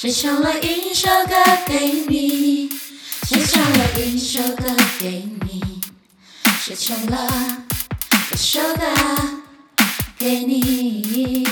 谁唱了一首歌给你？谁唱了一首歌给你？谁唱了一首歌给你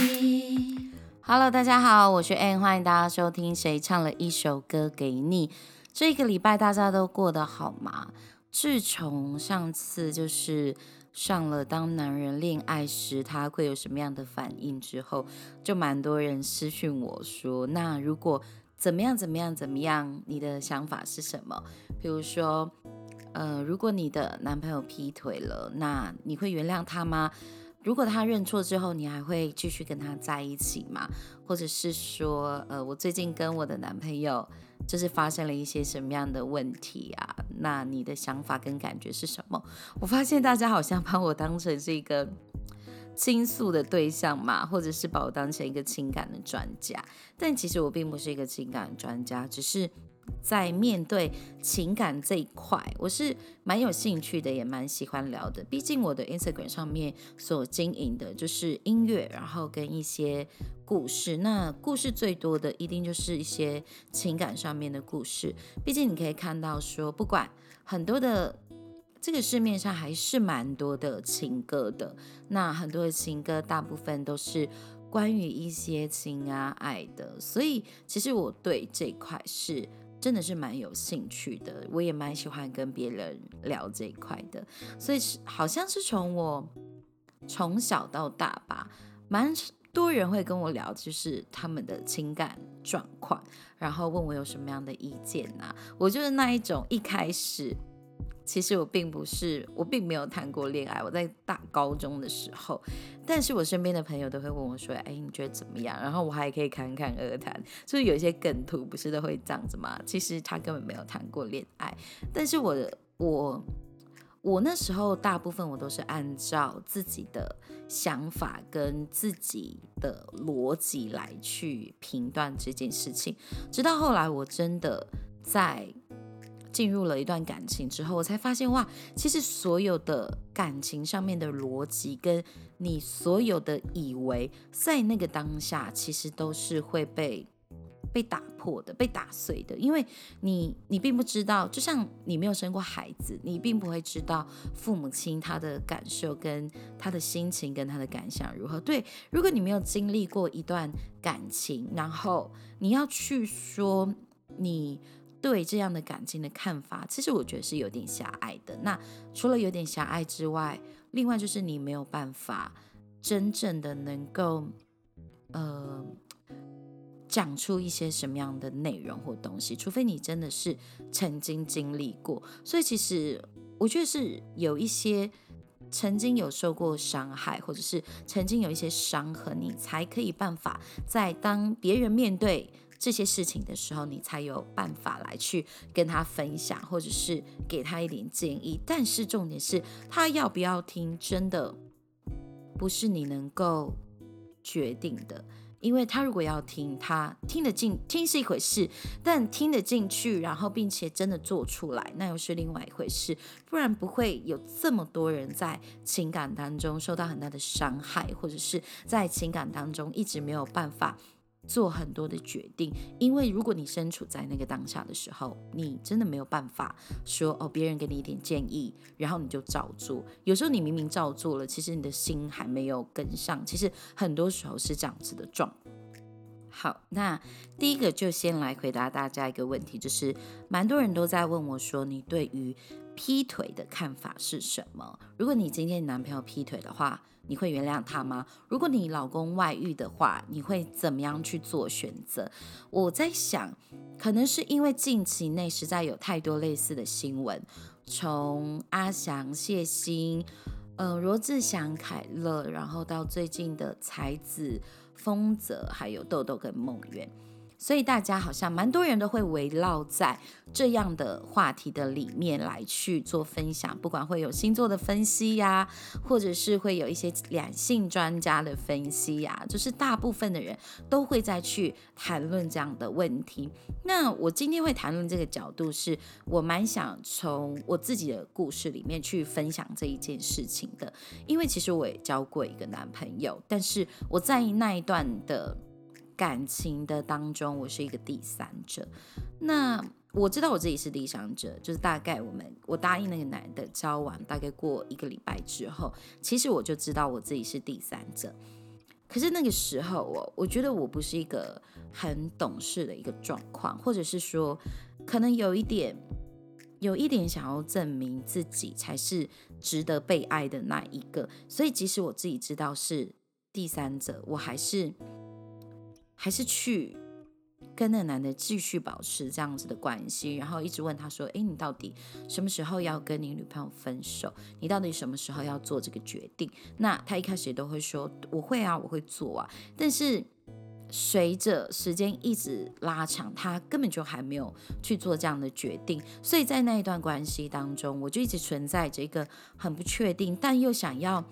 ？Hello，大家好，我是 Ann，欢迎大家收听《谁唱了一首歌给你》。这个礼拜大家都过得好吗？自从上次就是上了《当男人恋爱时他会有什么样的反应》之后，就蛮多人私讯我说：“那如果怎么样怎么样怎么样，你的想法是什么？比如说，呃，如果你的男朋友劈腿了，那你会原谅他吗？如果他认错之后，你还会继续跟他在一起吗？或者是说，呃，我最近跟我的男朋友。”就是发生了一些什么样的问题啊？那你的想法跟感觉是什么？我发现大家好像把我当成是一个倾诉的对象嘛，或者是把我当成一个情感的专家，但其实我并不是一个情感专家，只是。在面对情感这一块，我是蛮有兴趣的，也蛮喜欢聊的。毕竟我的 Instagram 上面所经营的就是音乐，然后跟一些故事。那故事最多的一定就是一些情感上面的故事。毕竟你可以看到说，不管很多的这个市面上还是蛮多的情歌的。那很多的情歌大部分都是关于一些情啊爱的，所以其实我对这块是。真的是蛮有兴趣的，我也蛮喜欢跟别人聊这一块的，所以是好像是从我从小到大吧，蛮多人会跟我聊，就是他们的情感状况，然后问我有什么样的意见呐，我就是那一种一开始。其实我并不是，我并没有谈过恋爱。我在大高中的时候，但是我身边的朋友都会问我说：“哎，你觉得怎么样？”然后我还可以侃侃而谈，就是有一些梗图不是都会这样子吗？其实他根本没有谈过恋爱，但是我的我我那时候大部分我都是按照自己的想法跟自己的逻辑来去评断这件事情，直到后来我真的在。进入了一段感情之后，我才发现哇，其实所有的感情上面的逻辑，跟你所有的以为，在那个当下，其实都是会被被打破的，被打碎的。因为你你并不知道，就像你没有生过孩子，你并不会知道父母亲他的感受跟他的心情跟他的感想如何。对，如果你没有经历过一段感情，然后你要去说你。对这样的感情的看法，其实我觉得是有点狭隘的。那除了有点狭隘之外，另外就是你没有办法真正的能够，呃，讲出一些什么样的内容或东西，除非你真的是曾经经历过。所以其实我觉得是有一些曾经有受过伤害，或者是曾经有一些伤痕，你才可以办法在当别人面对。这些事情的时候，你才有办法来去跟他分享，或者是给他一点建议。但是重点是他要不要听，真的不是你能够决定的。因为他如果要听，他听得进，听是一回事，但听得进去，然后并且真的做出来，那又是另外一回事。不然不会有这么多人在情感当中受到很大的伤害，或者是在情感当中一直没有办法。做很多的决定，因为如果你身处在那个当下的时候，你真的没有办法说哦，别人给你一点建议，然后你就照做。有时候你明明照做了，其实你的心还没有跟上。其实很多时候是这样子的状。好，那第一个就先来回答大家一个问题，就是蛮多人都在问我说，你对于劈腿的看法是什么？如果你今天男朋友劈腿的话。你会原谅他吗？如果你老公外遇的话，你会怎么样去做选择？我在想，可能是因为近期内实在有太多类似的新闻，从阿翔、谢欣、呃罗志祥、凯乐，然后到最近的才子、丰泽，还有豆豆跟梦圆。所以大家好像蛮多人都会围绕在这样的话题的里面来去做分享，不管会有星座的分析呀，或者是会有一些两性专家的分析呀，就是大部分的人都会再去谈论这样的问题。那我今天会谈论这个角度，是我蛮想从我自己的故事里面去分享这一件事情的，因为其实我也交过一个男朋友，但是我在那一段的。感情的当中，我是一个第三者。那我知道我自己是第三者，就是大概我们我答应那个男的交往，大概过一个礼拜之后，其实我就知道我自己是第三者。可是那个时候，我我觉得我不是一个很懂事的一个状况，或者是说，可能有一点，有一点想要证明自己才是值得被爱的那一个。所以即使我自己知道是第三者，我还是还是去。跟那男的继续保持这样子的关系，然后一直问他说：“诶，你到底什么时候要跟你女朋友分手？你到底什么时候要做这个决定？”那他一开始也都会说：“我会啊，我会做啊。”但是随着时间一直拉长，他根本就还没有去做这样的决定。所以在那一段关系当中，我就一直存在着一个很不确定，但又想要。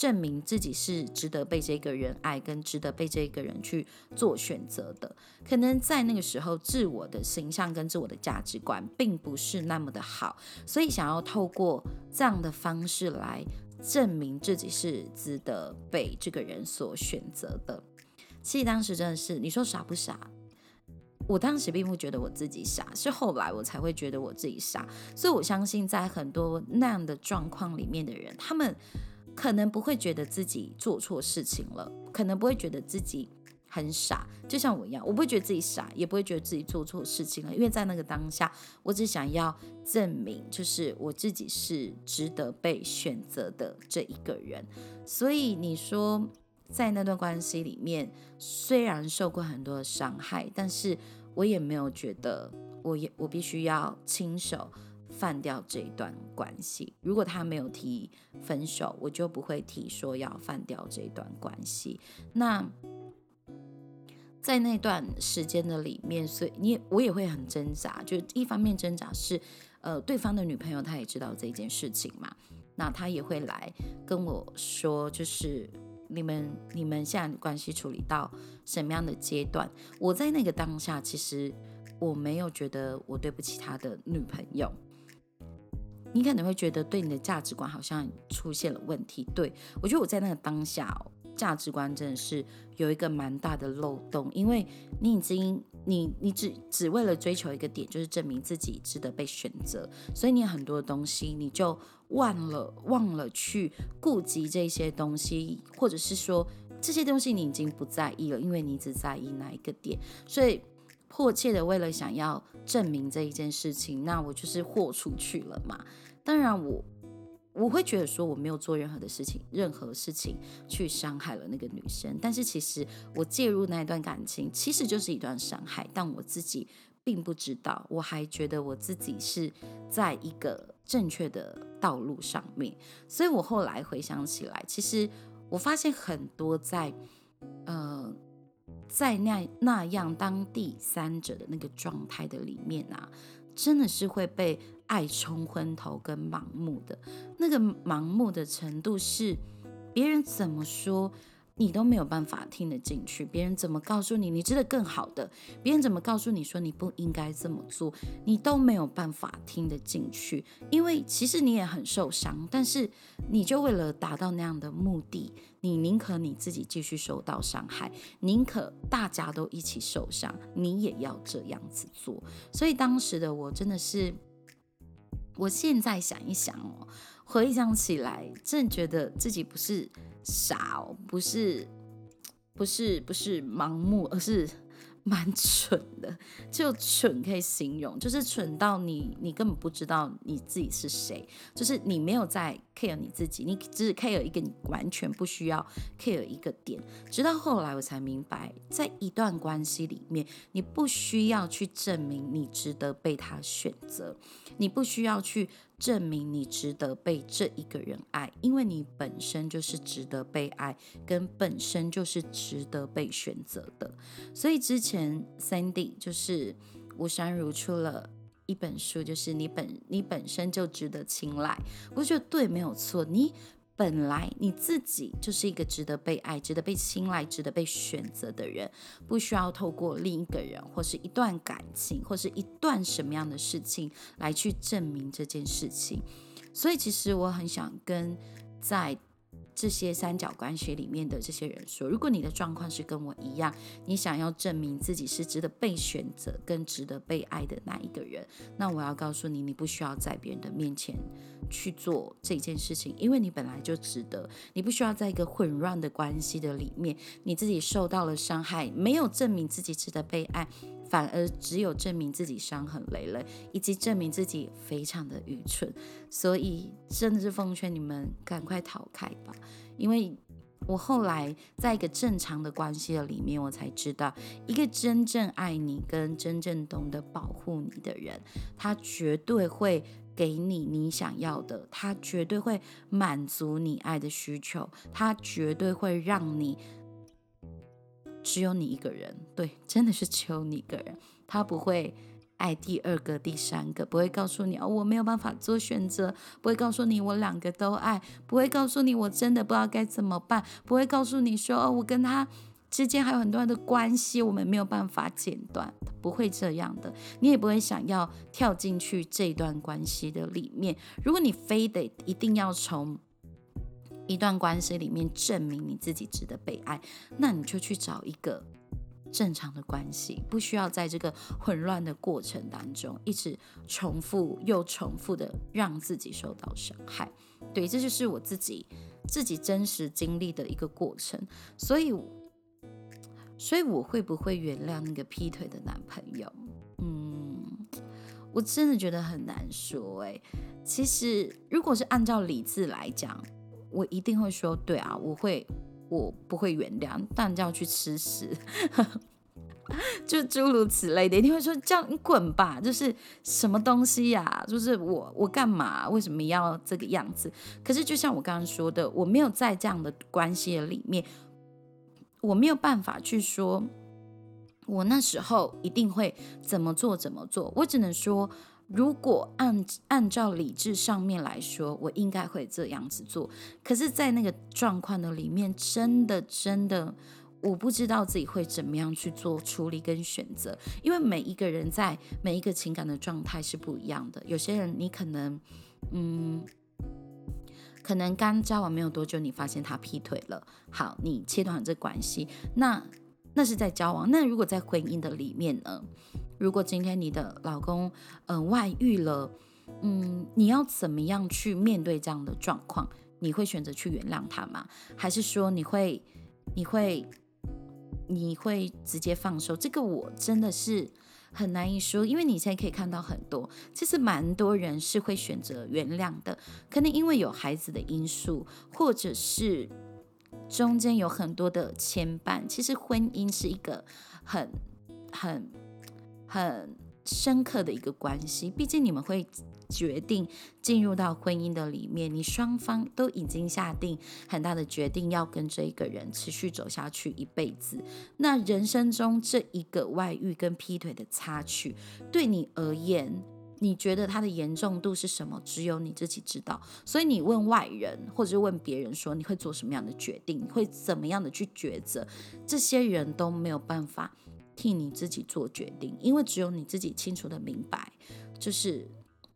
证明自己是值得被这个人爱，跟值得被这个人去做选择的。可能在那个时候，自我的形象跟自我的价值观并不是那么的好，所以想要透过这样的方式来证明自己是值得被这个人所选择的。其实当时真的是，你说傻不傻？我当时并不觉得我自己傻，是后来我才会觉得我自己傻。所以我相信，在很多那样的状况里面的人，他们。可能不会觉得自己做错事情了，可能不会觉得自己很傻，就像我一样，我不会觉得自己傻，也不会觉得自己做错事情了，因为在那个当下，我只想要证明，就是我自己是值得被选择的这一个人。所以你说，在那段关系里面，虽然受过很多的伤害，但是我也没有觉得，我也我必须要亲手。放掉这一段关系。如果他没有提分手，我就不会提说要放掉这一段关系。那在那段时间的里面，所以你也我也会很挣扎。就一方面挣扎是，呃，对方的女朋友她也知道这件事情嘛，那她也会来跟我说，就是你们你们现在关系处理到什么样的阶段？我在那个当下，其实我没有觉得我对不起他的女朋友。你可能会觉得对你的价值观好像出现了问题。对我觉得我在那个当下，价值观真的是有一个蛮大的漏洞，因为你已经你你只只为了追求一个点，就是证明自己值得被选择，所以你很多东西你就忘了忘了去顾及这些东西，或者是说这些东西你已经不在意了，因为你只在意那一个点，所以。迫切的为了想要证明这一件事情，那我就是豁出去了嘛。当然，我我会觉得说我没有做任何的事情，任何事情去伤害了那个女生。但是其实我介入那一段感情，其实就是一段伤害，但我自己并不知道。我还觉得我自己是在一个正确的道路上面。所以我后来回想起来，其实我发现很多在呃。在那那样当第三者的那个状态的里面啊，真的是会被爱冲昏头跟盲目的那个盲目的程度是，别人怎么说。你都没有办法听得进去，别人怎么告诉你你值得更好的？别人怎么告诉你说你不应该这么做？你都没有办法听得进去，因为其实你也很受伤，但是你就为了达到那样的目的，你宁可你自己继续受到伤害，宁可大家都一起受伤，你也要这样子做。所以当时的我真的是，我现在想一想哦，回想起来，真的觉得自己不是。傻哦，不是，不是，不是盲目，而是。蛮蠢的，就蠢可以形容，就是蠢到你，你根本不知道你自己是谁，就是你没有在 care 你自己，你只 care 一个你完全不需要 care 一个点。直到后来我才明白，在一段关系里面，你不需要去证明你值得被他选择，你不需要去证明你值得被这一个人爱，因为你本身就是值得被爱，跟本身就是值得被选择的。所以之前。Sandy 就是吴珊如出了一本书，就是你本你本身就值得青睐。我觉得对，没有错。你本来你自己就是一个值得被爱、值得被青睐、值得被选择的人，不需要透过另一个人或是一段感情或是一段什么样的事情来去证明这件事情。所以，其实我很想跟在这些三角关系里面的这些人说，如果你的状况是跟我一样，你想要证明自己是值得被选择、跟值得被爱的那一个人，那我要告诉你，你不需要在别人的面前去做这件事情，因为你本来就值得。你不需要在一个混乱的关系的里面，你自己受到了伤害，没有证明自己值得被爱。反而只有证明自己伤痕累累，以及证明自己非常的愚蠢，所以真的是奉劝你们赶快逃开吧。因为我后来在一个正常的关系的里面，我才知道，一个真正爱你跟真正懂得保护你的人，他绝对会给你你想要的，他绝对会满足你爱的需求，他绝对会让你。只有你一个人，对，真的是只有你一个人。他不会爱第二个、第三个，不会告诉你哦，我没有办法做选择，不会告诉你我两个都爱，不会告诉你我真的不知道该怎么办，不会告诉你说哦，我跟他之间还有很多的关系，我们没有办法剪断，不会这样的。你也不会想要跳进去这段关系的里面。如果你非得一定要从。一段关系里面证明你自己值得被爱，那你就去找一个正常的关系，不需要在这个混乱的过程当中一直重复又重复的让自己受到伤害。对，这就是我自己自己真实经历的一个过程。所以，所以我会不会原谅那个劈腿的男朋友？嗯，我真的觉得很难说。诶，其实如果是按照理智来讲。我一定会说，对啊，我会，我不会原谅，但就要去吃屎，就诸如此类的，一定会说叫你滚吧，就是什么东西呀？就是我，我干嘛？为什么要这个样子？可是就像我刚刚说的，我没有在这样的关系里面，我没有办法去说，我那时候一定会怎么做怎么做，我只能说。如果按按照理智上面来说，我应该会这样子做。可是，在那个状况的里面，真的真的，我不知道自己会怎么样去做处理跟选择。因为每一个人在每一个情感的状态是不一样的。有些人，你可能，嗯，可能刚交往没有多久，你发现他劈腿了，好，你切断这关系，那那是在交往。那如果在婚姻的里面呢？如果今天你的老公嗯外遇了，嗯，你要怎么样去面对这样的状况？你会选择去原谅他吗？还是说你会你会你会直接放手？这个我真的是很难以说，因为你现在可以看到很多，其实蛮多人是会选择原谅的，可能因为有孩子的因素，或者是中间有很多的牵绊。其实婚姻是一个很很。很深刻的一个关系，毕竟你们会决定进入到婚姻的里面，你双方都已经下定很大的决定，要跟这一个人持续走下去一辈子。那人生中这一个外遇跟劈腿的插曲，对你而言，你觉得它的严重度是什么？只有你自己知道。所以你问外人，或者是问别人说你会做什么样的决定，会怎么样的去抉择，这些人都没有办法。替你自己做决定，因为只有你自己清楚的明白，就是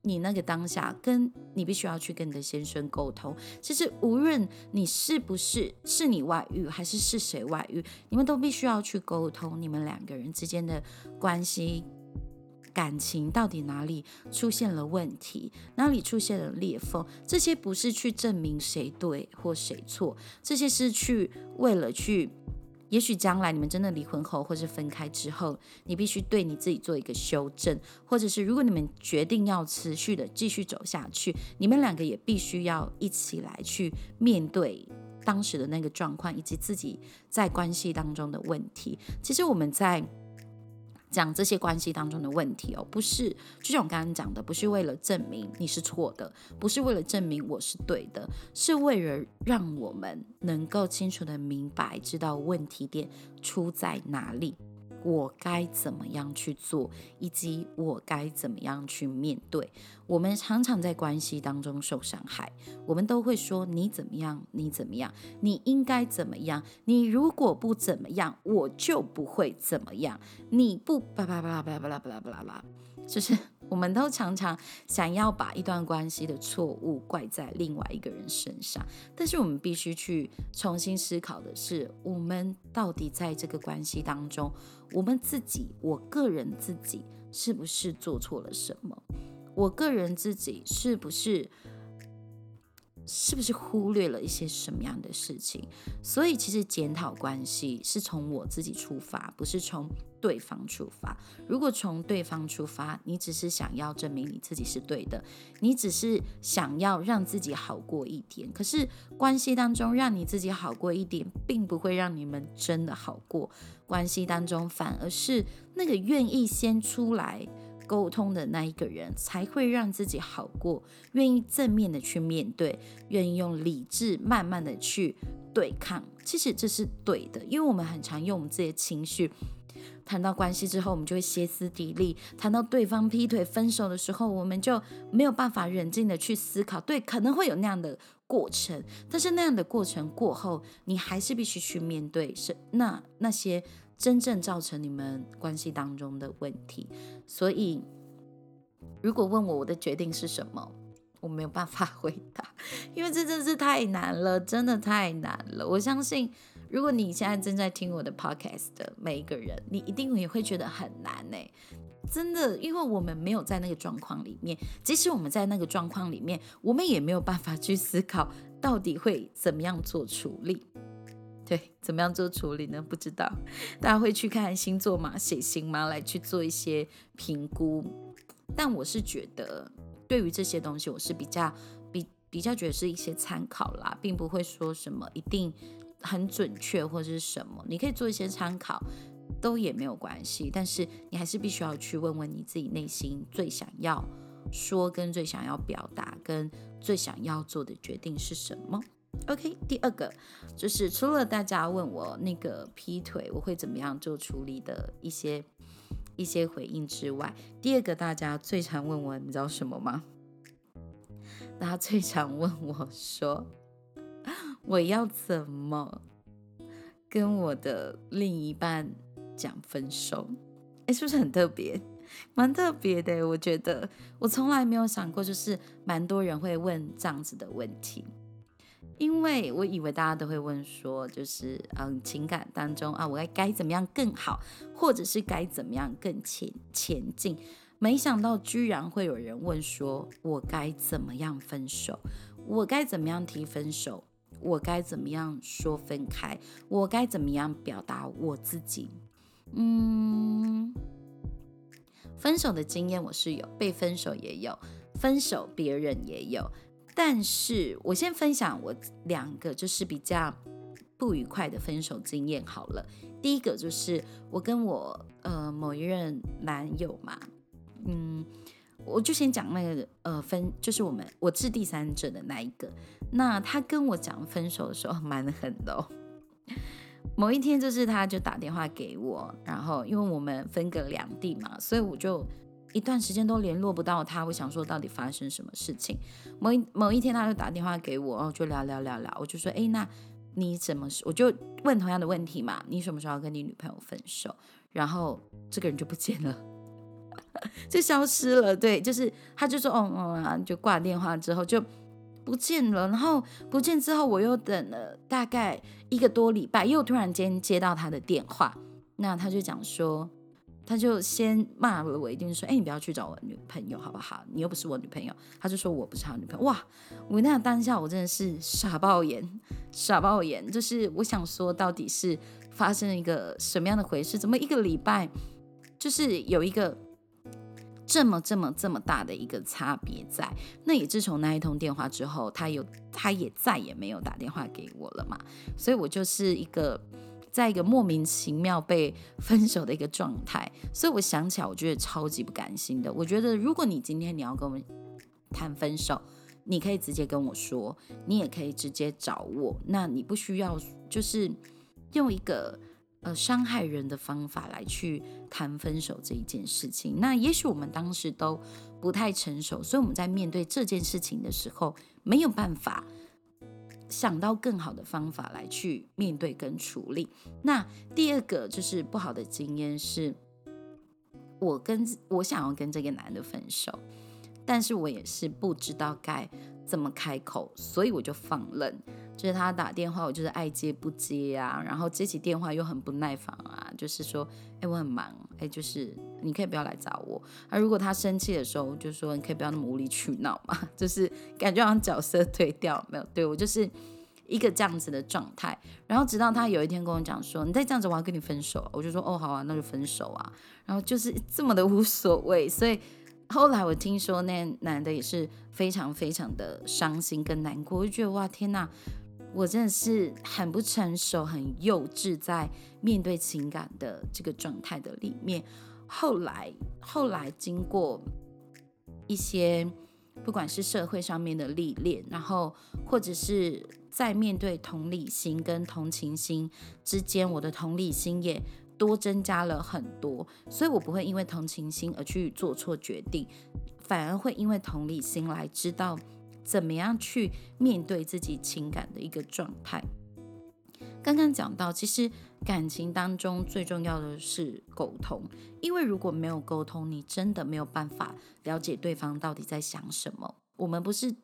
你那个当下，跟你必须要去跟你的先生沟通。其实无论你是不是是你外遇，还是是谁外遇，你们都必须要去沟通，你们两个人之间的关系、感情到底哪里出现了问题，哪里出现了裂缝。这些不是去证明谁对或谁错，这些是去为了去。也许将来你们真的离婚后，或是分开之后，你必须对你自己做一个修正，或者是如果你们决定要持续的继续走下去，你们两个也必须要一起来去面对当时的那个状况，以及自己在关系当中的问题。其实我们在。讲这些关系当中的问题哦，不是，就像我刚刚讲的，不是为了证明你是错的，不是为了证明我是对的，是为了让我们能够清楚的明白，知道问题点出在哪里。我该怎么样去做，以及我该怎么样去面对？我们常常在关系当中受伤害，我们都会说你怎么样，你怎么样，你应该怎么样？你如果不怎么样，我就不会怎么样。你不巴拉巴拉巴拉巴拉巴拉巴拉，就是我们都常常想要把一段关系的错误怪在另外一个人身上，但是我们必须去重新思考的是，我们到底在这个关系当中，我们自己，我个人自己是不是做错了什么？我个人自己是不是？是不是忽略了一些什么样的事情？所以其实检讨关系是从我自己出发，不是从对方出发。如果从对方出发，你只是想要证明你自己是对的，你只是想要让自己好过一点。可是关系当中让你自己好过一点，并不会让你们真的好过。关系当中反而是那个愿意先出来。沟通的那一个人才会让自己好过，愿意正面的去面对，愿意用理智慢慢的去对抗。其实这是对的，因为我们很常用我们自己的情绪谈到关系之后，我们就会歇斯底里；谈到对方劈腿分手的时候，我们就没有办法冷静的去思考。对，可能会有那样的过程，但是那样的过程过后，你还是必须去面对是那那些。真正造成你们关系当中的问题，所以如果问我我的决定是什么，我没有办法 回答，因为这真是太难了，真的太难了。我相信，如果你现在正在听我的 podcast 的每一个人，你一定也会觉得很难呢。真的，因为我们没有在那个状况里面，即使我们在那个状况里面，我们也没有办法去思考到底会怎么样做处理。对，怎么样做处理呢？不知道，大家会去看星座吗？血型吗？来去做一些评估。但我是觉得，对于这些东西，我是比较比比较觉得是一些参考啦，并不会说什么一定很准确或者是什么。你可以做一些参考，都也没有关系。但是你还是必须要去问问你自己内心最想要说、跟最想要表达、跟最想要做的决定是什么。OK，第二个就是除了大家问我那个劈腿我会怎么样做处理的一些一些回应之外，第二个大家最常问我，你知道什么吗？大家最常问我说，我要怎么跟我的另一半讲分手？哎，是不是很特别？蛮特别的，我觉得我从来没有想过，就是蛮多人会问这样子的问题。因为我以为大家都会问说，就是嗯，情感当中啊，我该该怎么样更好，或者是该怎么样更前前进？没想到居然会有人问说，我该怎么样分手？我该怎么样提分手？我该怎么样说分开？我该怎么样表达我自己？嗯，分手的经验我是有，被分手也有，分手别人也有。但是我先分享我两个就是比较不愉快的分手经验好了。第一个就是我跟我呃某一任男友嘛，嗯，我就先讲那个呃分，就是我们我是第三者的那一个。那他跟我讲分手的时候蛮狠的哦。某一天就是他就打电话给我，然后因为我们分隔两地嘛，所以我就。一段时间都联络不到他，我想说到底发生什么事情。某一某一天他就打电话给我，然后就聊聊聊聊，我就说，哎，那你怎么？我就问同样的问题嘛，你什么时候要跟你女朋友分手？然后这个人就不见了，就消失了。对，就是他就说，哦哦，就挂电话之后就不见了。然后不见之后，我又等了大概一个多礼拜，又突然间接到他的电话，那他就讲说。他就先骂了我一顿，说：“哎，你不要去找我女朋友，好不好？你又不是我女朋友。”他就说我不是他女朋友。哇！我那当下我真的是傻爆眼，傻爆眼。就是我想说，到底是发生了一个什么样的回事？怎么一个礼拜就是有一个这么这么这么大的一个差别在？那也自从那一通电话之后，他有他也再也没有打电话给我了嘛。所以我就是一个。在一个莫名其妙被分手的一个状态，所以我想起来，我觉得超级不甘心的。我觉得，如果你今天你要跟我谈分手，你可以直接跟我说，你也可以直接找我，那你不需要就是用一个呃伤害人的方法来去谈分手这一件事情。那也许我们当时都不太成熟，所以我们在面对这件事情的时候没有办法。想到更好的方法来去面对跟处理。那第二个就是不好的经验是，我跟我想要跟这个男的分手，但是我也是不知道该怎么开口，所以我就放任。就是他打电话，我就是爱接不接啊，然后接起电话又很不耐烦啊，就是说，哎，我很忙，哎，就是你可以不要来找我。啊，如果他生气的时候，就说你可以不要那么无理取闹嘛，就是感觉好像角色对调，没有，对我就是一个这样子的状态。然后直到他有一天跟我讲说，你再这样子，我要跟你分手，我就说，哦，好啊，那就分手啊。然后就是这么的无所谓，所以后来我听说那男的也是非常非常的伤心跟难过，我就觉得哇，天哪！我真的是很不成熟、很幼稚，在面对情感的这个状态的里面。后来，后来经过一些，不管是社会上面的历练，然后或者是在面对同理心跟同情心之间，我的同理心也多增加了很多，所以我不会因为同情心而去做错决定，反而会因为同理心来知道。怎么样去面对自己情感的一个状态？刚刚讲到，其实感情当中最重要的是沟通，因为如果没有沟通，你真的没有办法了解对方到底在想什么。我们不是，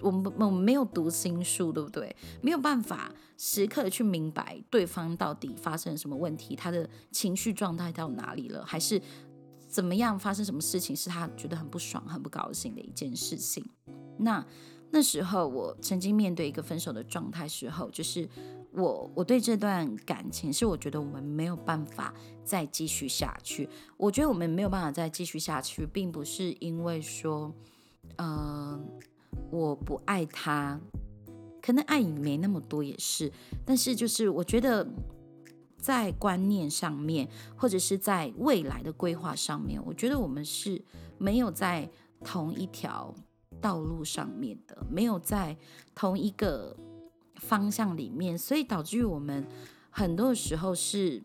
我们我们没有读心术，对不对？没有办法时刻的去明白对方到底发生什么问题，他的情绪状态到哪里了，还是怎么样发生什么事情是他觉得很不爽、很不高兴的一件事情。那那时候，我曾经面对一个分手的状态时候，就是我我对这段感情是我觉得我们没有办法再继续下去。我觉得我们没有办法再继续下去，并不是因为说，嗯，我不爱他，可能爱也没那么多也是，但是就是我觉得在观念上面，或者是在未来的规划上面，我觉得我们是没有在同一条。道路上面的没有在同一个方向里面，所以导致于我们很多时候是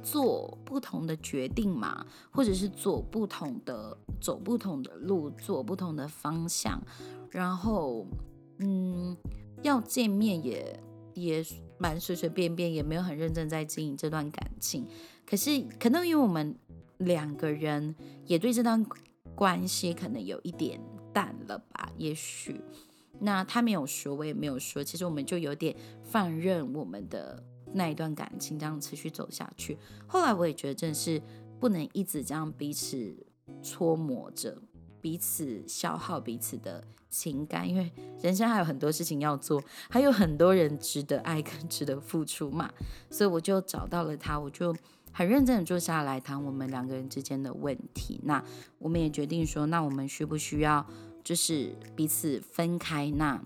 做不同的决定嘛，或者是做不同的走不同的路，做不同的方向，然后嗯，要见面也也蛮随随便便，也没有很认真在经营这段感情。可是可能因为我们两个人也对这段。关系可能有一点淡了吧，也许那他没有说，我也没有说，其实我们就有点放任我们的那一段感情这样持续走下去。后来我也觉得，真的是不能一直这样彼此搓磨着，彼此消耗彼此的情感，因为人生还有很多事情要做，还有很多人值得爱跟 值得付出嘛。所以我就找到了他，我就。很认真的坐下来谈我们两个人之间的问题，那我们也决定说，那我们需不需要就是彼此分开？那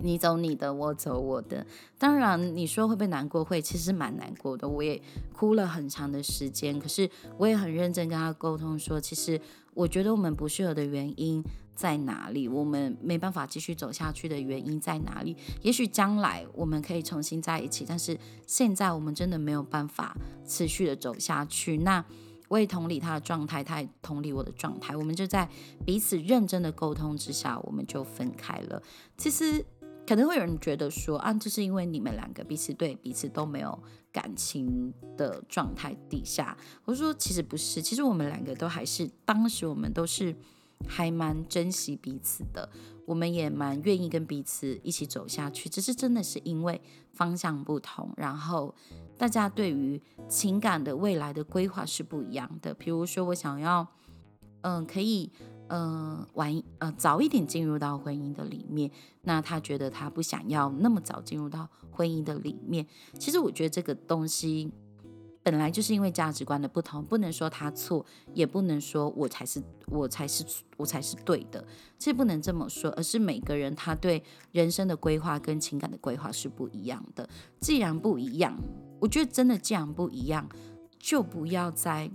你走你的，我走我的。当然你说会不会难过？会，其实蛮难过的。我也哭了很长的时间，可是我也很认真跟他沟通说，其实我觉得我们不适合的原因。在哪里？我们没办法继续走下去的原因在哪里？也许将来我们可以重新在一起，但是现在我们真的没有办法持续的走下去。那我也同理他的状态，他也同理我的状态，我们就在彼此认真的沟通之下，我们就分开了。其实可能会有人觉得说啊，这是因为你们两个彼此对彼此都没有感情的状态底下。我说其实不是，其实我们两个都还是当时我们都是。还蛮珍惜彼此的，我们也蛮愿意跟彼此一起走下去。只是真的是因为方向不同，然后大家对于情感的未来的规划是不一样的。比如说，我想要，嗯，可以，嗯，晚，呃，早一点进入到婚姻的里面。那他觉得他不想要那么早进入到婚姻的里面。其实我觉得这个东西。本来就是因为价值观的不同，不能说他错，也不能说我才是我才是我才是对的，这不能这么说，而是每个人他对人生的规划跟情感的规划是不一样的。既然不一样，我觉得真的既然不一样，就不要再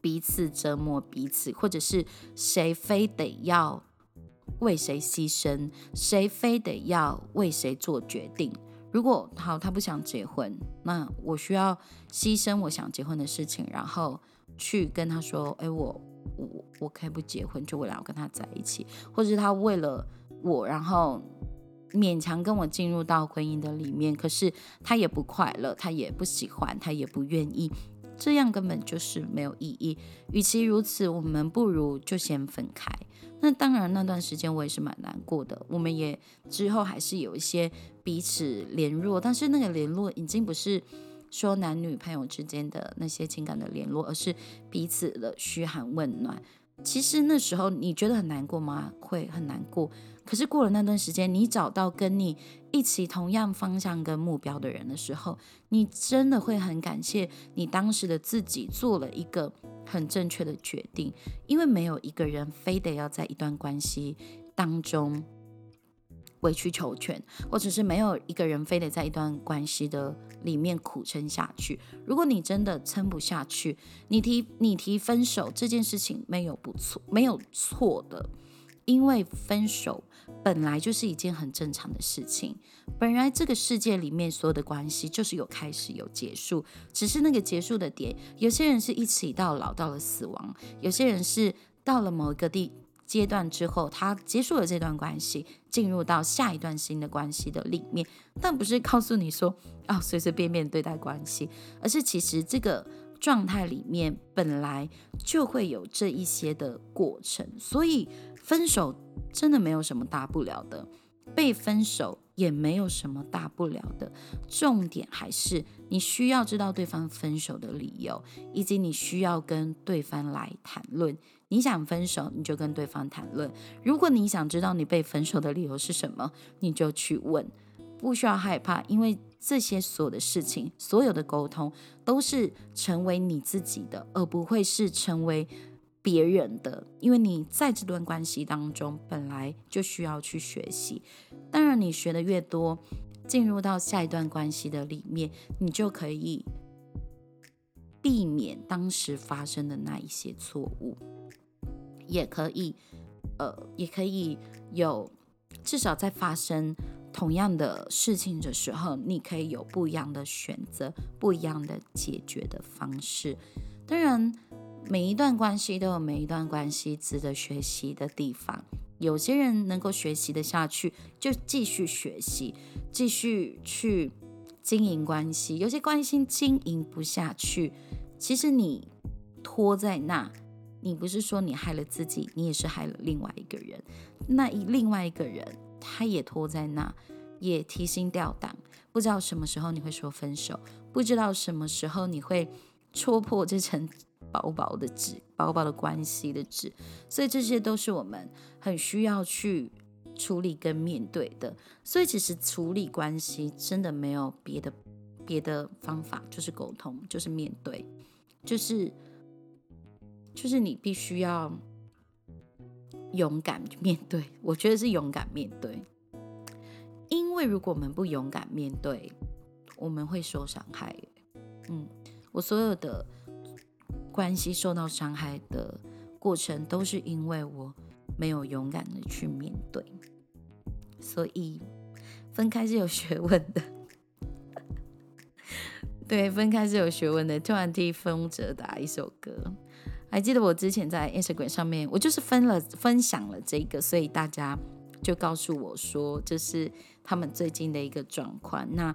彼此折磨彼此，或者是谁非得要为谁牺牲，谁非得要为谁做决定。如果好，他不想结婚，那我需要牺牲我想结婚的事情，然后去跟他说：“哎，我我我可以不结婚，就为了要跟他在一起。”或者是他为了我，然后勉强跟我进入到婚姻的里面，可是他也不快乐，他也不喜欢，他也不愿意。这样根本就是没有意义。与其如此，我们不如就先分开。那当然，那段时间我也是蛮难过的。我们也之后还是有一些彼此联络，但是那个联络已经不是说男女朋友之间的那些情感的联络，而是彼此的嘘寒问暖。其实那时候你觉得很难过吗？会很难过。可是过了那段时间，你找到跟你一起同样方向跟目标的人的时候，你真的会很感谢你当时的自己做了一个很正确的决定。因为没有一个人非得要在一段关系当中委曲求全，或者是没有一个人非得在一段关系的里面苦撑下去。如果你真的撑不下去，你提你提分手这件事情没有不错，没有错的。因为分手本来就是一件很正常的事情，本来这个世界里面所有的关系就是有开始有结束，只是那个结束的点，有些人是一起到老到了死亡，有些人是到了某一个地阶段之后，他结束了这段关系，进入到下一段新的关系的里面，但不是告诉你说啊随随便便对待关系，而是其实这个状态里面本来就会有这一些的过程，所以。分手真的没有什么大不了的，被分手也没有什么大不了的。重点还是你需要知道对方分手的理由，以及你需要跟对方来谈论。你想分手，你就跟对方谈论。如果你想知道你被分手的理由是什么，你就去问，不需要害怕，因为这些所有的事情，所有的沟通都是成为你自己的，而不会是成为。别人的，因为你在这段关系当中本来就需要去学习。当然，你学的越多，进入到下一段关系的里面，你就可以避免当时发生的那一些错误，也可以，呃，也可以有至少在发生同样的事情的时候，你可以有不一样的选择，不一样的解决的方式。当然。每一段关系都有每一段关系值得学习的地方。有些人能够学习的下去，就继续学习，继续去经营关系。有些关系经营不下去，其实你拖在那，你不是说你害了自己，你也是害了另外一个人。那一另外一个人，他也拖在那，也提心吊胆，不知道什么时候你会说分手，不知道什么时候你会戳破这层。薄薄的纸，薄薄的关系的纸，所以这些都是我们很需要去处理跟面对的。所以其实处理关系真的没有别的别的方法，就是沟通，就是面对，就是就是你必须要勇敢面对。我觉得是勇敢面对，因为如果我们不勇敢面对，我们会受伤害。嗯，我所有的。关系受到伤害的过程，都是因为我没有勇敢的去面对，所以分开是有学问的。对，分开是有学问的。突然替风泽打一首歌，还记得我之前在 Instagram 上面，我就是分了分享了这个，所以大家就告诉我说，这是他们最近的一个状况。那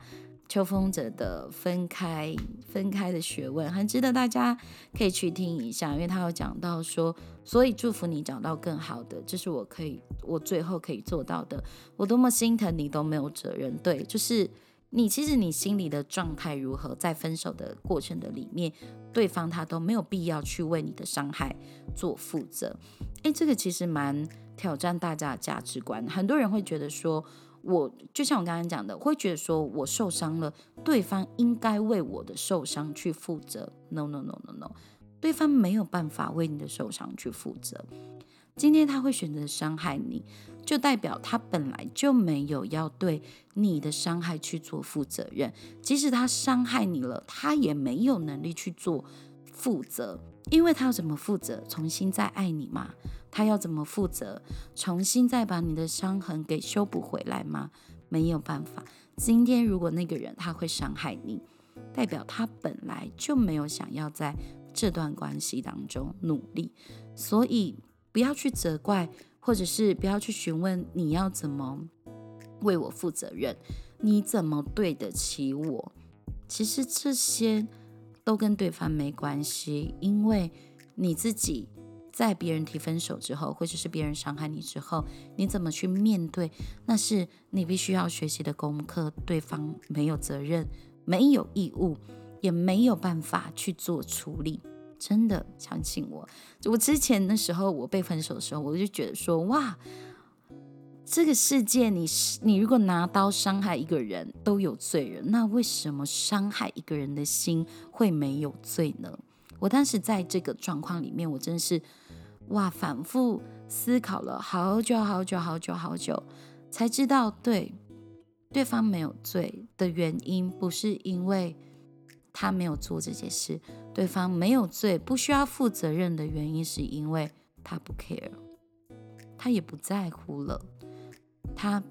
秋风者的分开分开的学问很值得大家可以去听一下，因为他有讲到说，所以祝福你找到更好的，这是我可以我最后可以做到的。我多么心疼你都没有责任，对，就是你其实你心里的状态如何，在分手的过程的里面，对方他都没有必要去为你的伤害做负责。诶，这个其实蛮挑战大家的价值观，很多人会觉得说。我就像我刚刚讲的，会觉得说我受伤了，对方应该为我的受伤去负责。No no no no no，对方没有办法为你的受伤去负责。今天他会选择伤害你，就代表他本来就没有要对你的伤害去做负责任。即使他伤害你了，他也没有能力去做负责，因为他要怎么负责？重新再爱你吗？他要怎么负责？重新再把你的伤痕给修补回来吗？没有办法。今天如果那个人他会伤害你，代表他本来就没有想要在这段关系当中努力，所以不要去责怪，或者是不要去询问你要怎么为我负责任，你怎么对得起我？其实这些都跟对方没关系，因为你自己在别人提分手之后，或者是别人伤害你之后，你怎么去面对，那是你必须要学习的功课。对方没有责任，没有义务，也没有办法去做处理。真的相信我，我之前的时候，我被分手的时候，我就觉得说，哇，这个世界，你你如果拿刀伤害一个人都有罪人，那为什么伤害一个人的心会没有罪呢？我当时在这个状况里面，我真的是哇，反复思考了好久好久好久好久，才知道，对，对方没有罪的原因，不是因为。他没有做这件事，对方没有罪，不需要负责任的原因，是因为他不 care，他也不在乎了，他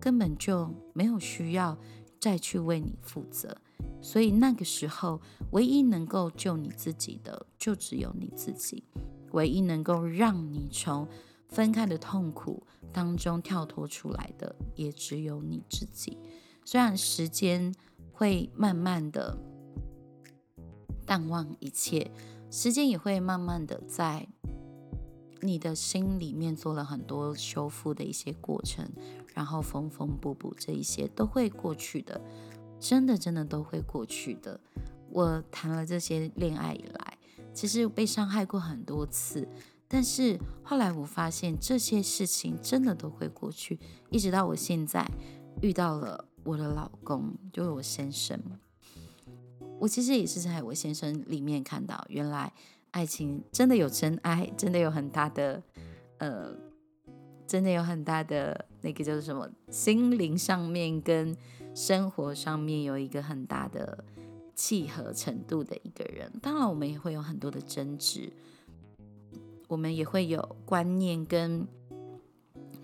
根本就没有需要再去为你负责。所以那个时候，唯一能够救你自己的，就只有你自己；唯一能够让你从分开的痛苦当中跳脱出来的，也只有你自己。虽然时间。会慢慢的淡忘一切，时间也会慢慢的在你的心里面做了很多修复的一些过程，然后缝缝补补这一些都会过去的，真的真的都会过去的。我谈了这些恋爱以来，其实被伤害过很多次，但是后来我发现这些事情真的都会过去，一直到我现在遇到了。我的老公就是我先生，我其实也是在我先生里面看到，原来爱情真的有真爱，真的有很大的，呃，真的有很大的那个叫做什么，心灵上面跟生活上面有一个很大的契合程度的一个人。当然，我们也会有很多的争执，我们也会有观念跟。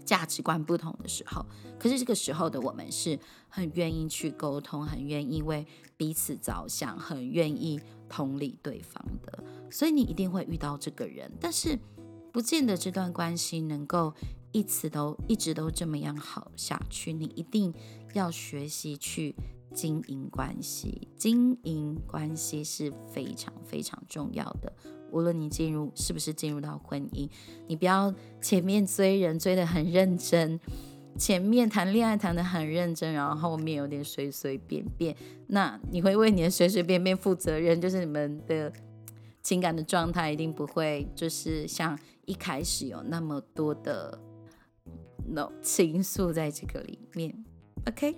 价值观不同的时候，可是这个时候的我们是很愿意去沟通，很愿意为彼此着想，很愿意同理对方的。所以你一定会遇到这个人，但是不见得这段关系能够一直都一直都这么样好下去。你一定要学习去经营关系，经营关系是非常非常重要的。无论你进入是不是进入到婚姻，你不要前面追人追得很认真，前面谈恋爱谈得很认真，然后后面有点随随便便，那你会为你的随随便便负责任，就是你们的情感的状态一定不会就是像一开始有那么多的 no 情愫在这个里面。OK，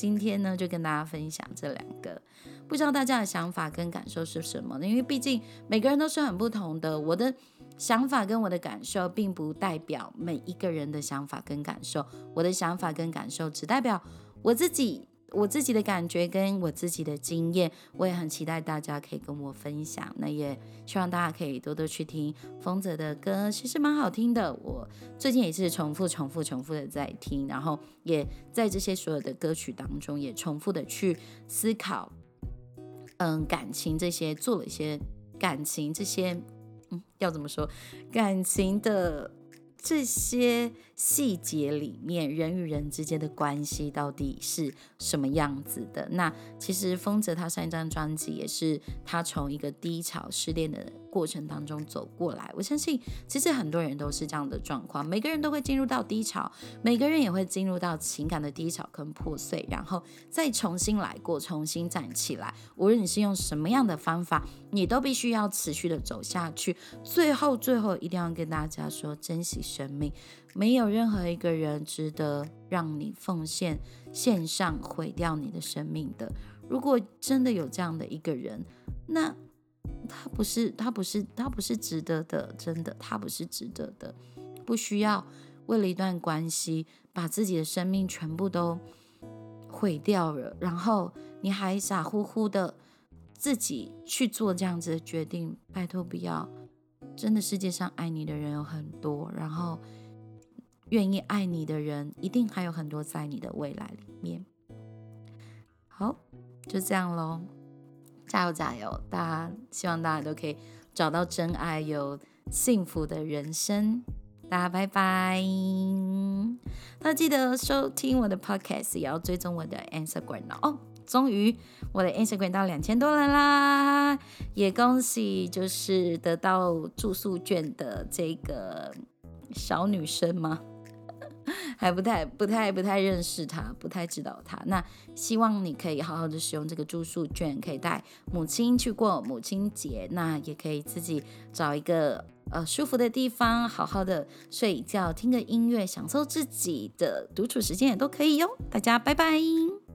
今天呢就跟大家分享这两个。不知道大家的想法跟感受是什么呢？因为毕竟每个人都是很不同的，我的想法跟我的感受并不代表每一个人的想法跟感受。我的想法跟感受只代表我自己，我自己的感觉跟我自己的经验。我也很期待大家可以跟我分享，那也希望大家可以多多去听丰泽的歌，其实蛮好听的。我最近也是重复、重复、重复的在听，然后也在这些所有的歌曲当中也重复的去思考。嗯，感情这些做了一些感情这些，嗯，要怎么说？感情的。这些细节里面，人与人之间的关系到底是什么样子的？那其实丰泽他上一张专辑也是他从一个低潮失恋的过程当中走过来。我相信，其实很多人都是这样的状况，每个人都会进入到低潮，每个人也会进入到情感的低潮跟破碎，然后再重新来过，重新站起来。无论你是用什么样的方法，你都必须要持续的走下去。最后，最后一定要跟大家说，珍惜。生命没有任何一个人值得让你奉献、献上、毁掉你的生命的。如果真的有这样的一个人，那他不是他不是他不是值得的，真的他不是值得的。不需要为了一段关系把自己的生命全部都毁掉了，然后你还傻乎乎的自己去做这样子的决定，拜托不要。真的，世界上爱你的人有很多，然后愿意爱你的人一定还有很多在你的未来里面。好，就这样喽，加油加油！大家希望大家都可以找到真爱，有幸福的人生。大家拜拜！那记得收听我的 podcast，也要追踪我的 Instagram 哦。终于我的 Instagram 到两千多人啦，也恭喜就是得到住宿券的这个小女生吗？还不太、不太、不太认识他，不太知道他。那希望你可以好好的使用这个住宿券，可以带母亲去过母亲节。那也可以自己找一个呃舒服的地方，好好的睡一觉，听个音乐，享受自己的独处时间也都可以哟。大家拜拜。